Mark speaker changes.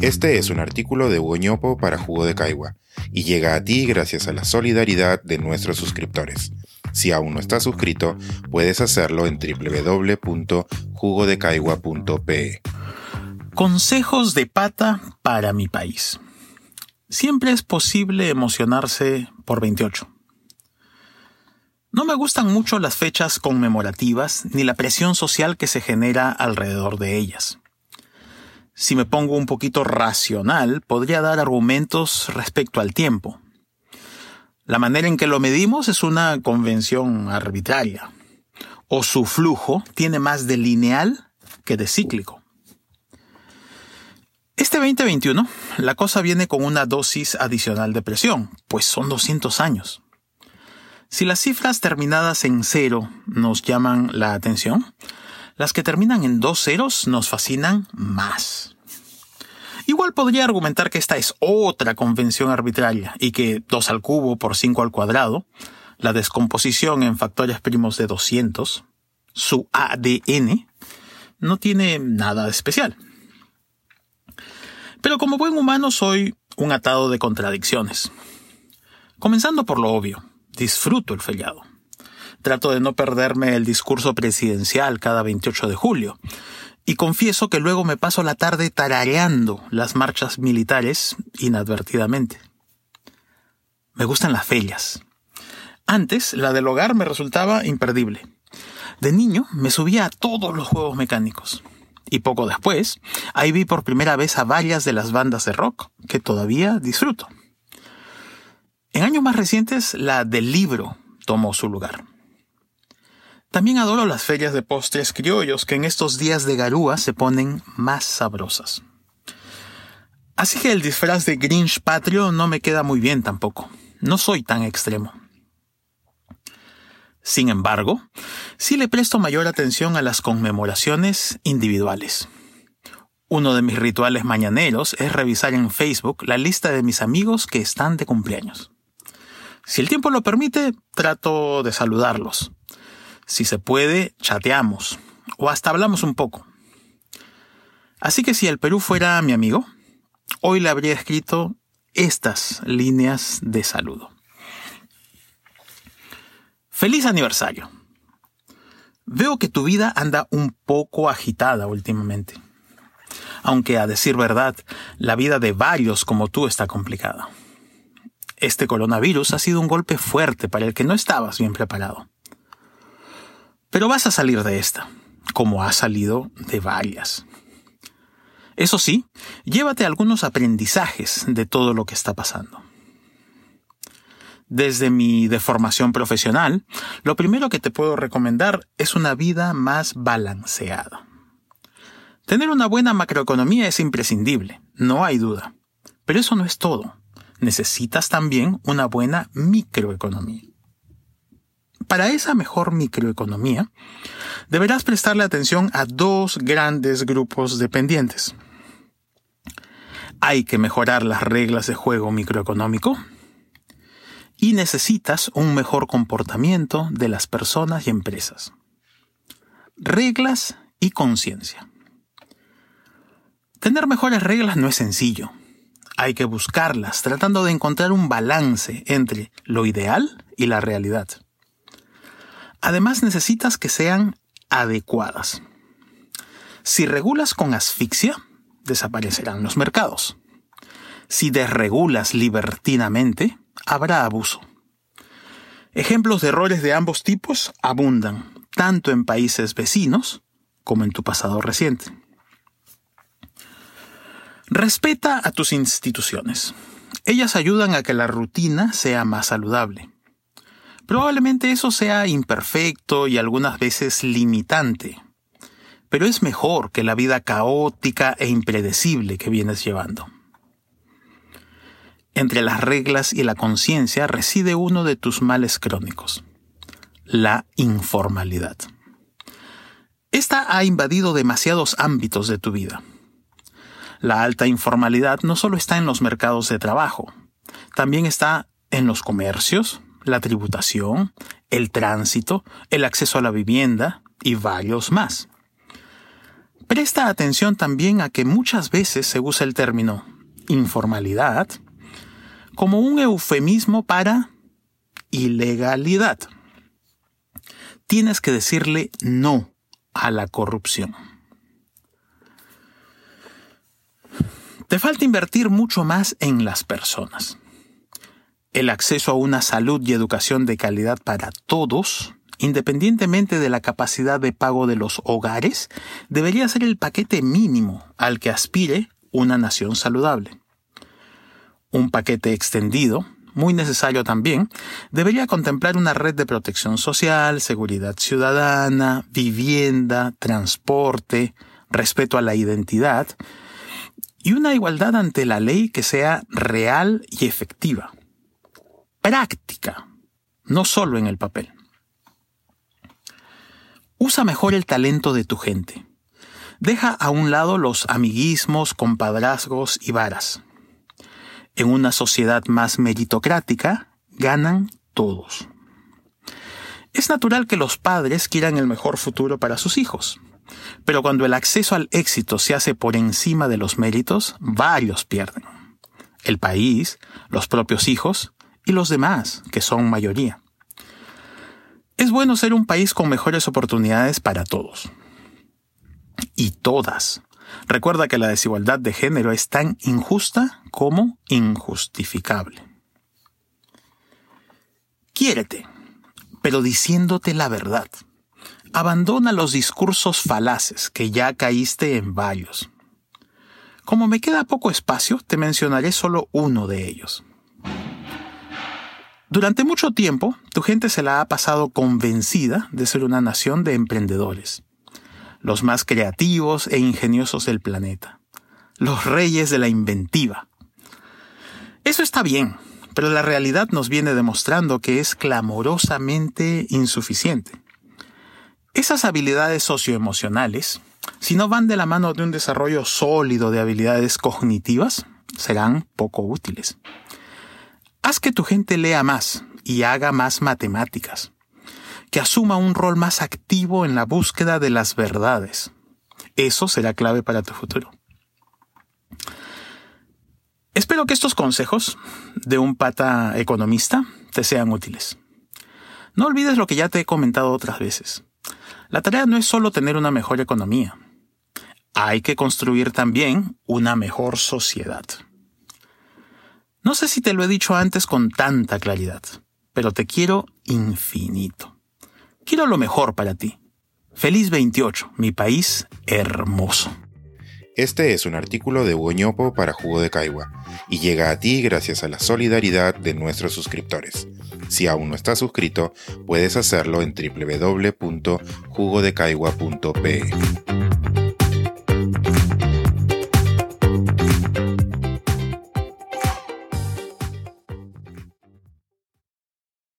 Speaker 1: Este es un artículo de Hugo para Jugo de Caigua y llega a ti gracias a la solidaridad de nuestros suscriptores. Si aún no estás suscrito, puedes hacerlo en www.jugodecaigua.pe.
Speaker 2: Consejos de pata para mi país. Siempre es posible emocionarse por 28. No me gustan mucho las fechas conmemorativas ni la presión social que se genera alrededor de ellas. Si me pongo un poquito racional, podría dar argumentos respecto al tiempo. La manera en que lo medimos es una convención arbitraria, o su flujo tiene más de lineal que de cíclico. Este 2021, la cosa viene con una dosis adicional de presión, pues son 200 años. Si las cifras terminadas en cero nos llaman la atención, las que terminan en dos ceros nos fascinan más. Igual podría argumentar que esta es otra convención arbitraria y que 2 al cubo por 5 al cuadrado, la descomposición en factores primos de 200, su ADN, no tiene nada de especial. Pero como buen humano soy un atado de contradicciones. Comenzando por lo obvio disfruto el feriado. Trato de no perderme el discurso presidencial cada 28 de julio. Y confieso que luego me paso la tarde tarareando las marchas militares inadvertidamente. Me gustan las ferias. Antes, la del hogar me resultaba imperdible. De niño me subía a todos los juegos mecánicos. Y poco después, ahí vi por primera vez a varias de las bandas de rock que todavía disfruto. En años más recientes, la del libro tomó su lugar. También adoro las ferias de postres criollos que en estos días de garúa se ponen más sabrosas. Así que el disfraz de Grinch patrio no me queda muy bien tampoco. No soy tan extremo. Sin embargo, sí le presto mayor atención a las conmemoraciones individuales. Uno de mis rituales mañaneros es revisar en Facebook la lista de mis amigos que están de cumpleaños. Si el tiempo lo permite, trato de saludarlos. Si se puede, chateamos o hasta hablamos un poco. Así que si el Perú fuera mi amigo, hoy le habría escrito estas líneas de saludo. Feliz aniversario. Veo que tu vida anda un poco agitada últimamente. Aunque a decir verdad, la vida de varios como tú está complicada. Este coronavirus ha sido un golpe fuerte para el que no estabas bien preparado. Pero vas a salir de esta, como has salido de varias. Eso sí, llévate algunos aprendizajes de todo lo que está pasando. Desde mi deformación profesional, lo primero que te puedo recomendar es una vida más balanceada. Tener una buena macroeconomía es imprescindible, no hay duda. Pero eso no es todo necesitas también una buena microeconomía. Para esa mejor microeconomía, deberás prestarle atención a dos grandes grupos dependientes. Hay que mejorar las reglas de juego microeconómico y necesitas un mejor comportamiento de las personas y empresas. Reglas y conciencia. Tener mejores reglas no es sencillo hay que buscarlas, tratando de encontrar un balance entre lo ideal y la realidad. Además necesitas que sean adecuadas. Si regulas con asfixia, desaparecerán los mercados. Si desregulas libertinamente, habrá abuso. Ejemplos de errores de ambos tipos abundan, tanto en países vecinos como en tu pasado reciente. Respeta a tus instituciones. Ellas ayudan a que la rutina sea más saludable. Probablemente eso sea imperfecto y algunas veces limitante, pero es mejor que la vida caótica e impredecible que vienes llevando. Entre las reglas y la conciencia reside uno de tus males crónicos, la informalidad. Esta ha invadido demasiados ámbitos de tu vida la alta informalidad no solo está en los mercados de trabajo, también está en los comercios, la tributación, el tránsito, el acceso a la vivienda y varios más. Presta atención también a que muchas veces se usa el término informalidad como un eufemismo para ilegalidad. Tienes que decirle no a la corrupción. Te falta invertir mucho más en las personas. El acceso a una salud y educación de calidad para todos, independientemente de la capacidad de pago de los hogares, debería ser el paquete mínimo al que aspire una nación saludable. Un paquete extendido, muy necesario también, debería contemplar una red de protección social, seguridad ciudadana, vivienda, transporte, respeto a la identidad y una igualdad ante la ley que sea real y efectiva, práctica, no solo en el papel. Usa mejor el talento de tu gente. Deja a un lado los amiguismos, compadrazgos y varas. En una sociedad más meritocrática, ganan todos. Es natural que los padres quieran el mejor futuro para sus hijos. Pero cuando el acceso al éxito se hace por encima de los méritos, varios pierden. El país, los propios hijos y los demás, que son mayoría. Es bueno ser un país con mejores oportunidades para todos. Y todas. Recuerda que la desigualdad de género es tan injusta como injustificable. Quiérete, pero diciéndote la verdad. Abandona los discursos falaces, que ya caíste en varios. Como me queda poco espacio, te mencionaré solo uno de ellos. Durante mucho tiempo, tu gente se la ha pasado convencida de ser una nación de emprendedores los más creativos e ingeniosos del planeta, los reyes de la inventiva. Eso está bien, pero la realidad nos viene demostrando que es clamorosamente insuficiente. Esas habilidades socioemocionales, si no van de la mano de un desarrollo sólido de habilidades cognitivas, serán poco útiles. Haz que tu gente lea más y haga más matemáticas que asuma un rol más activo en la búsqueda de las verdades. Eso será clave para tu futuro. Espero que estos consejos de un pata economista te sean útiles. No olvides lo que ya te he comentado otras veces. La tarea no es solo tener una mejor economía. Hay que construir también una mejor sociedad. No sé si te lo he dicho antes con tanta claridad, pero te quiero infinito. Quiero lo mejor para ti. Feliz 28, mi país hermoso.
Speaker 1: Este es un artículo de Hugo para Jugo de Caigua y llega a ti gracias a la solidaridad de nuestros suscriptores. Si aún no estás suscrito, puedes hacerlo en www.jugodecaigua.pe.